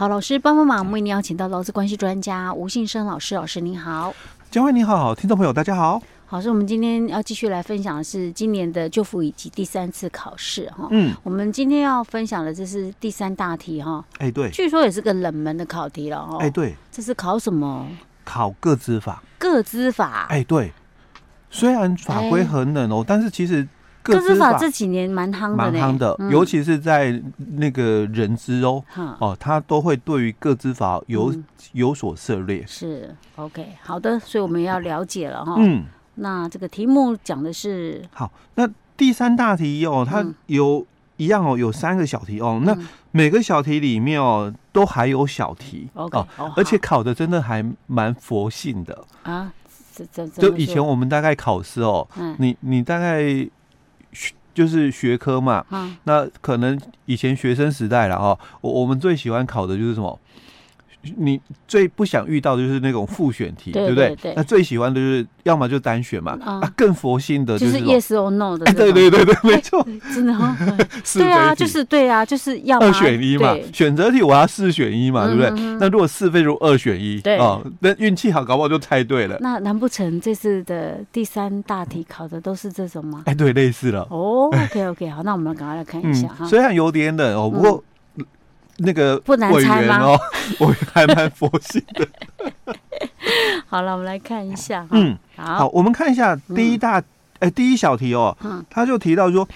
好，老师帮帮忙，我们为您邀请到劳资关系专家吴信生老师，老师您好，江惠你好，听众朋友大家好。好，所以我们今天要继续来分享的是今年的旧辅以及第三次考试哈。嗯，我们今天要分享的这是第三大题哈。哎、欸，对，据说也是个冷门的考题了哈。哎、欸，对，这是考什么？考个资法。个资法。哎、欸，对，虽然法规很冷哦、但是其实个资法这几年蛮夯的，蛮夯的，嗯、尤其是在那个人资哦、喔，哦，他都会对于个资法有、嗯、有所涉猎。是，OK，好的，所以我们要了解了哈。嗯。那这个题目讲的是好，那第三大题哦，它有一样哦，有三个小题哦。那每个小题里面哦，都还有小题哦，而且考的真的还蛮佛性的啊。就以前我们大概考试哦，你你大概学就是学科嘛，那可能以前学生时代了哦，我我们最喜欢考的就是什么？你最不想遇到的就是那种复选题，对不对？那最喜欢的就是要么就单选嘛，啊，更佛心的就是 yes or no 的，对对对对，没错，真的 哈，对啊，就是对啊，就是要二选一嘛，选择题我要四选一嘛，对不对？那如果是非如二选一，对啊，那运气好，搞不好就猜对了。那难不成这次的第三大题考的都是这种吗？哎，对，类似了。哦，OK OK，好，那我们赶快来看一下哈。虽然有点冷哦，不过。那个不难猜吗？哦，我还蛮佛系的。好了，我们来看一下。嗯，好，我们看一下第一大，哎，第一小题哦，他就提到说，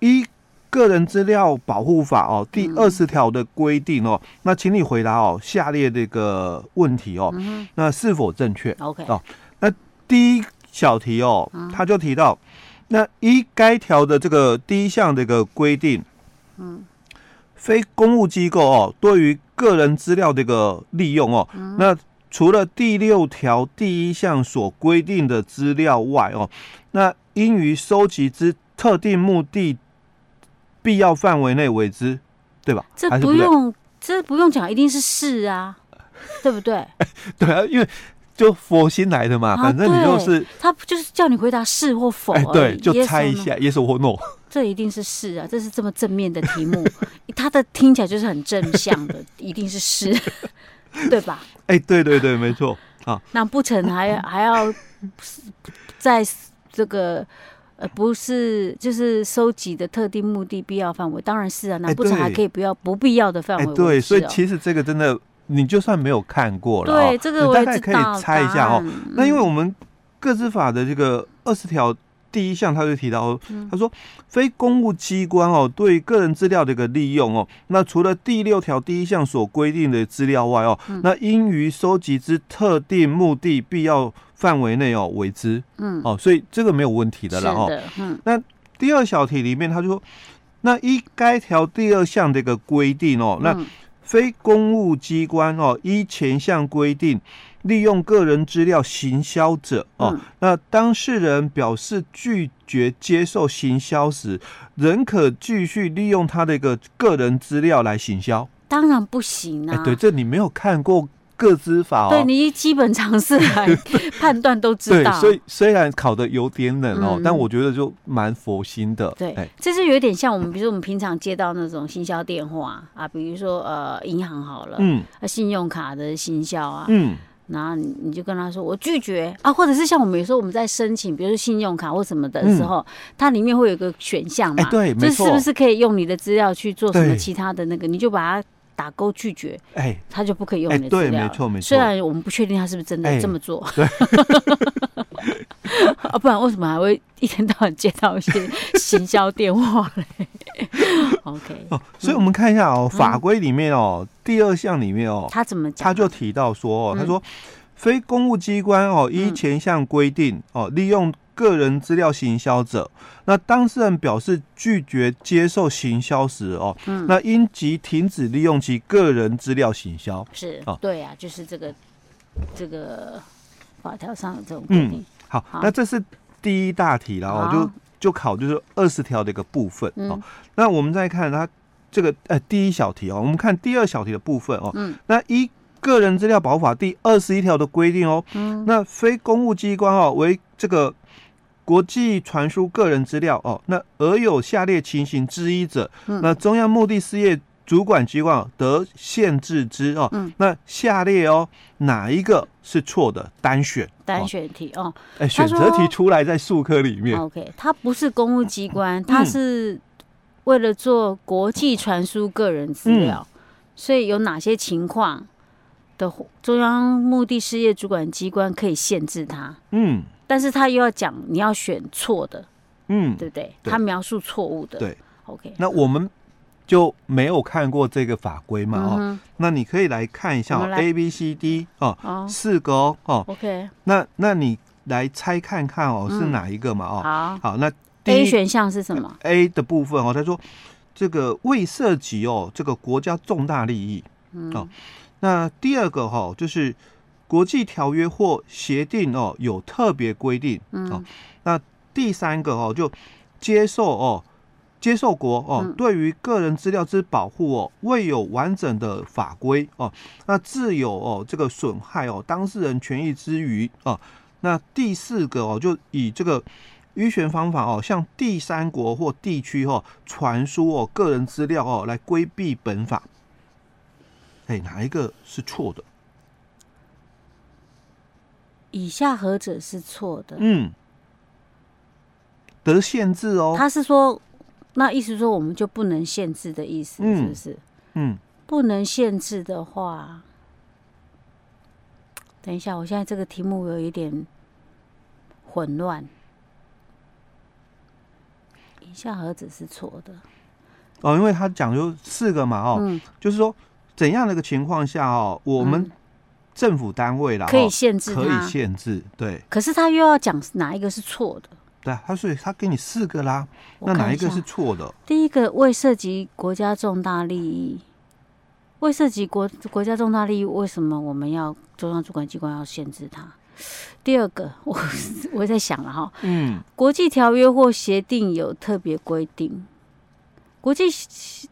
依个人资料保护法哦第二十条的规定哦，那请你回答哦下列这个问题哦，那是否正确？OK 哦，那第一小题哦，他就提到，那依该条的这个第一项这个规定，嗯。非公务机构哦，对于个人资料这个利用哦，嗯、那除了第六条第一项所规定的资料外哦，那应于收集之特定目的必要范围内为之，对吧？这不用，不这不用讲，一定是是啊，对不对？对啊，因为就佛心来的嘛，啊、反正你就是他就是叫你回答是或否，哎，对，就猜一下，yes or no。这一定是是啊，这是这么正面的题目，它的听起来就是很正向的，一定是是，对吧？哎，对对对，没错啊。那不成还还要在这个呃，不是就是收集的特定目的必要范围，当然是啊。那不成还可以不要不必要的范围？对，所以其实这个真的，你就算没有看过了，对这个我大概可以猜一下哦。那因为我们各自法的这个二十条。第一项他就提到，他说非公务机关哦，对个人资料的一个利用哦，那除了第六条第一项所规定的资料外哦，那应于收集之特定目的必要范围内哦为之，嗯，哦，所以这个没有问题的了哦。嗯，那第二小题里面他就说，那依该条第二项的一个规定哦，那非公务机关哦，依前项规定。利用个人资料行销者哦，嗯、那当事人表示拒绝接受行销时，仍可继续利用他的一个个人资料来行销？当然不行啊！欸、对，这你没有看过个资法哦，对你基本常识来 判断都知道。对，所以虽然考的有点冷哦，嗯、但我觉得就蛮佛心的。对，欸、这是有点像我们，比如说我们平常接到那种行销电话啊，比如说呃银行好了，嗯，信用卡的行销啊，嗯。然后你你就跟他说，我拒绝啊，或者是像我们有时候我们在申请，比如说信用卡或什么的时候，嗯、它里面会有个选项嘛，欸、对，这是不是可以用你的资料去做什么其他的那个？你就把它打勾拒绝，哎、欸，他就不可以用你的资料、欸。对，没错没错。虽然我们不确定他是不是真的这么做。啊，不然为什么还会一天到晚接到一些 行销电话嘞？OK，哦，所以我们看一下哦，法规里面哦，第二项里面哦，他怎么讲？他就提到说哦，他说非公务机关哦，依前项规定哦，利用个人资料行销者，那当事人表示拒绝接受行销时哦，嗯那应即停止利用其个人资料行销。是哦，对啊，就是这个这个法条上的这种规定。好，那这是第一大题，了哦就就考就是二十条的一个部分哦。那我们再看它这个呃第一小题哦，我们看第二小题的部分哦。嗯。那一个人资料保护法第二十一条的规定哦，嗯。那非公务机关哦为这个国际传输个人资料哦，那而有下列情形之一者，那中央目的事业主管机关得限制之哦。嗯，那下列哦哪一个是错的？单选单选题哦。哎，选择题出来在数科里面。OK，它不是公务机关，它是为了做国际传输个人资料，嗯、所以有哪些情况的中央目的事业主管机关可以限制它？嗯，但是他又要讲你要选错的，嗯，对不对？他描述错误的，对。OK，那我们。就没有看过这个法规嘛？哦、嗯，那你可以来看一下哦，A、B、C、D 哦，四个哦。哦，OK。那那你来猜看看哦，是哪一个嘛？哦，好，好。那 A 选项是什么？A 的部分哦，他说这个未涉及哦，这个国家重大利益。嗯。哦，那第二个哈、哦，就是国际条约或协定哦，有特别规定。嗯。哦，那第三个哦，就接受哦。接受国哦，对于个人资料之保护哦，未有完整的法规哦，那自有哦这个损害哦当事人权益之余哦，那第四个哦，就以这个迂旋方法哦，向第三国或地区哦传输哦个人资料哦，来规避本法。哎，哪一个是错的？以下何者是错的？嗯，得限制哦。他是说。那意思说我们就不能限制的意思是不是？嗯，不能限制的话，等一下，我现在这个题目有一点混乱。以下盒子是错的？哦，因为他讲究四个嘛，哦，嗯，就是说怎样的一个情况下哦，我们政府单位啦，可以限制，可以限制，对。可是他又要讲哪一个是错的？对，他所以他给你四个啦，那哪一个是错的？第一个未涉及国家重大利益，未涉及国国家重大利益，为什么我们要中央主管机关要限制它？第二个，我我在想了哈，嗯，国际条约或协定有特别规定，国际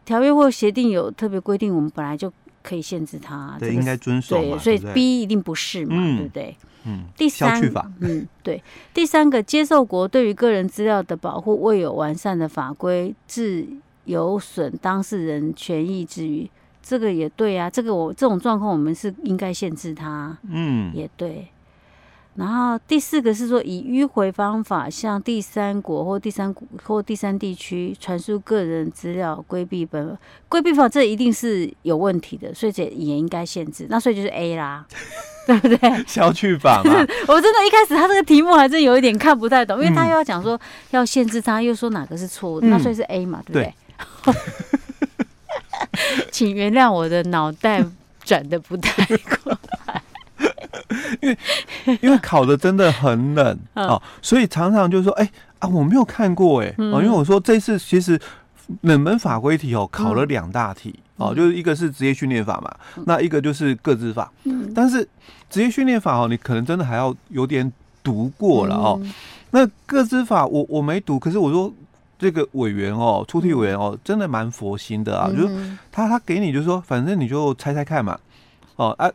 条约或协定有特别规定，我们本来就可以限制它，对，应该遵守，对，所以 B 一定不是嘛，对不对？嗯，第三，嗯，对，第三个接受国对于个人资料的保护未有完善的法规，致有损当事人权益之余，这个也对啊，这个我这种状况我们是应该限制他，嗯，也对。然后第四个是说以迂回方法向第三国或第三或第三地区传输个人资料，规避本规避法，这一定是有问题的，所以这也应该限制。那所以就是 A 啦。对不对？消去法嘛。我真的，一开始他这个题目还真有一点看不太懂，因为他又要讲说要限制他，又说哪个是错误，嗯、那所以是 A 嘛，对不对？对 请原谅我的脑袋转的不太快，因为因为考的真的很冷啊、哦，所以常常就是说，哎啊，我没有看过哎，哦，因为我说这次其实冷门法规题哦，考了两大题。哦，就是一个是职业训练法嘛，那一个就是各自法。嗯，但是职业训练法哦，你可能真的还要有点读过了哦。嗯、那各自法我我没读，可是我说这个委员哦，出题委员哦，真的蛮佛心的啊。嗯、就是他他给你就是说，反正你就猜猜看嘛。哦啊，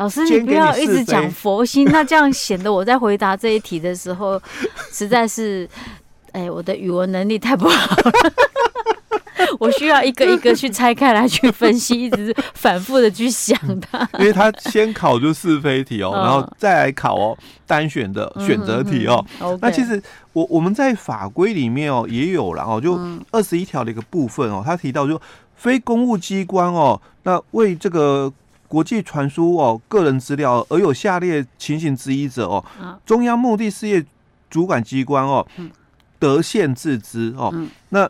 老师你不要一直讲佛心，那这样显得我在回答这一题的时候，实在是，哎，我的语文能力太不好了。我需要一个一个去拆开来去分析，一直反复的去想它。因为他先考就是非题哦，然后再来考哦单选的选择题哦。那其实我我们在法规里面哦也有了哦，就二十一条的一个部分哦，他提到就非公务机关哦，那为这个国际传输哦个人资料而有下列情形之一者哦，中央目的事业主管机关哦得限制之哦，那。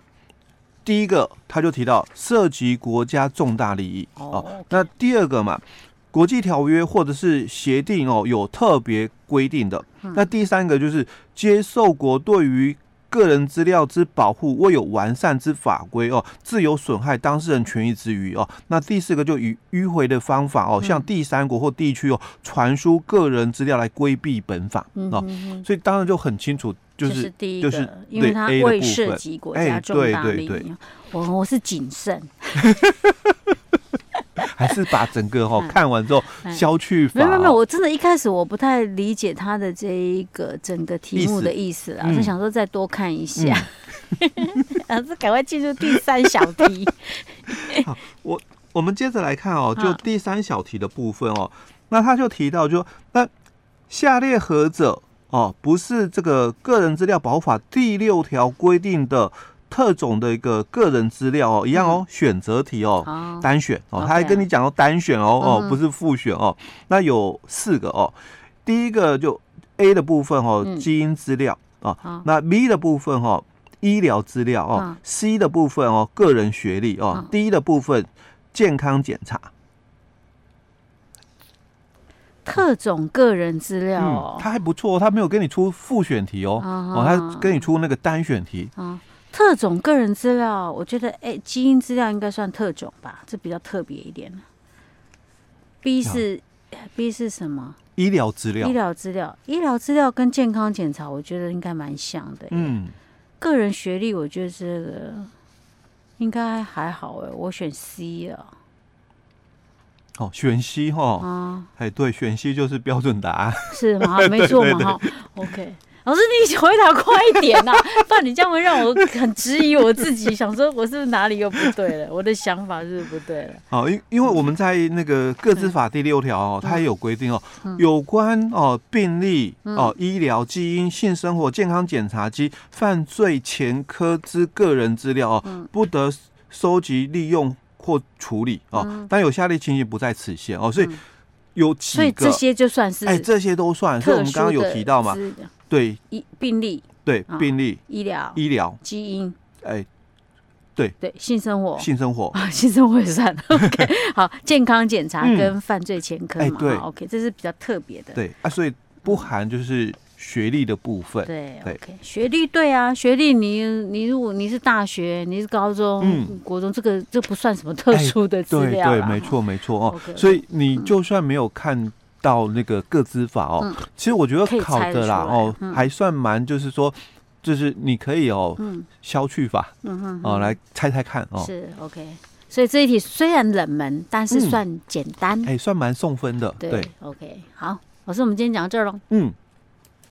第一个，他就提到涉及国家重大利益哦。Oh. 那第二个嘛，国际条约或者是协定哦，有特别规定的。嗯、那第三个就是接受国对于个人资料之保护未有完善之法规哦，自由损害当事人权益之余哦。那第四个就以迂回的方法哦，向第三国或地区哦传输个人资料来规避本法哦。所以当然就很清楚。就是第一个，因为它未涉及国家重大利益。我我是谨慎，还是把整个哈 看完之后消去法？没有没有，我真的一开始我不太理解他的这一个整个题目的意思啊，就想说再多看一下。老师赶快进入第三小题。好，我我们接着来看哦，就第三小题的部分哦，那他就提到就那下列何者哦，不是这个个人资料保护法第六条规定的特种的一个个人资料哦，一样哦，选择题哦，单选哦，他还跟你讲到单选哦哦，不是复选哦，那有四个哦，第一个就 A 的部分哦，基因资料哦，那 B 的部分哦。医疗资料哦、嗯、，C 的部分哦，个人学历哦、嗯、，D 的部分健康检查，特种个人资料哦，他、嗯、还不错，他没有跟你出复选题哦，嗯、哦，他跟你出那个单选题。嗯，特种个人资料，我觉得哎，基因资料应该算特种吧，这比较特别一点。B 是、嗯、B 是什么？医疗资料，医疗资料，医疗资料跟健康检查，我觉得应该蛮像的。嗯。个人学历，我觉得这个应该还好哎，我选 C 啊。哦，选 C 哈。啊，哎，对，选 C 就是标准答案。是吗？没错嘛，哈。OK。老师，你回答快一点呐、啊！不然你这样会让我很质疑我自己，想说我是不是哪里又不对了？我的想法是不是不对了？好，因因为我们在那个个资法第六条哦，它也有规定哦，有关哦病例哦医疗基因性生活健康检查及犯罪前科之个人资料哦，不得收集利用或处理哦，但有下列情形不在此限哦，所以有几个，所以这些就算是哎，这些都算，所以我们刚刚有提到嘛。对，医病例，对病例，医疗，医疗，基因，哎，对对，性生活，性生活啊，性生活也算 OK。好，健康检查跟犯罪前科嘛，对，OK，这是比较特别的。对啊，所以不含就是学历的部分。对，OK，学历对啊，学历你你如果你是大学，你是高中、国中，这个这不算什么特殊的资料。对，没错没错哦。所以你就算没有看。到那个各资法哦，嗯、其实我觉得考的啦哦，嗯、还算蛮，就是说，就是你可以哦，嗯、消去法，嗯哼，哼，哦，来猜猜看哦，是 OK，所以这一题虽然冷门，但是算简单，哎、算蛮送分的，对，对，OK，好，老师，我们今天讲到这儿喽，嗯。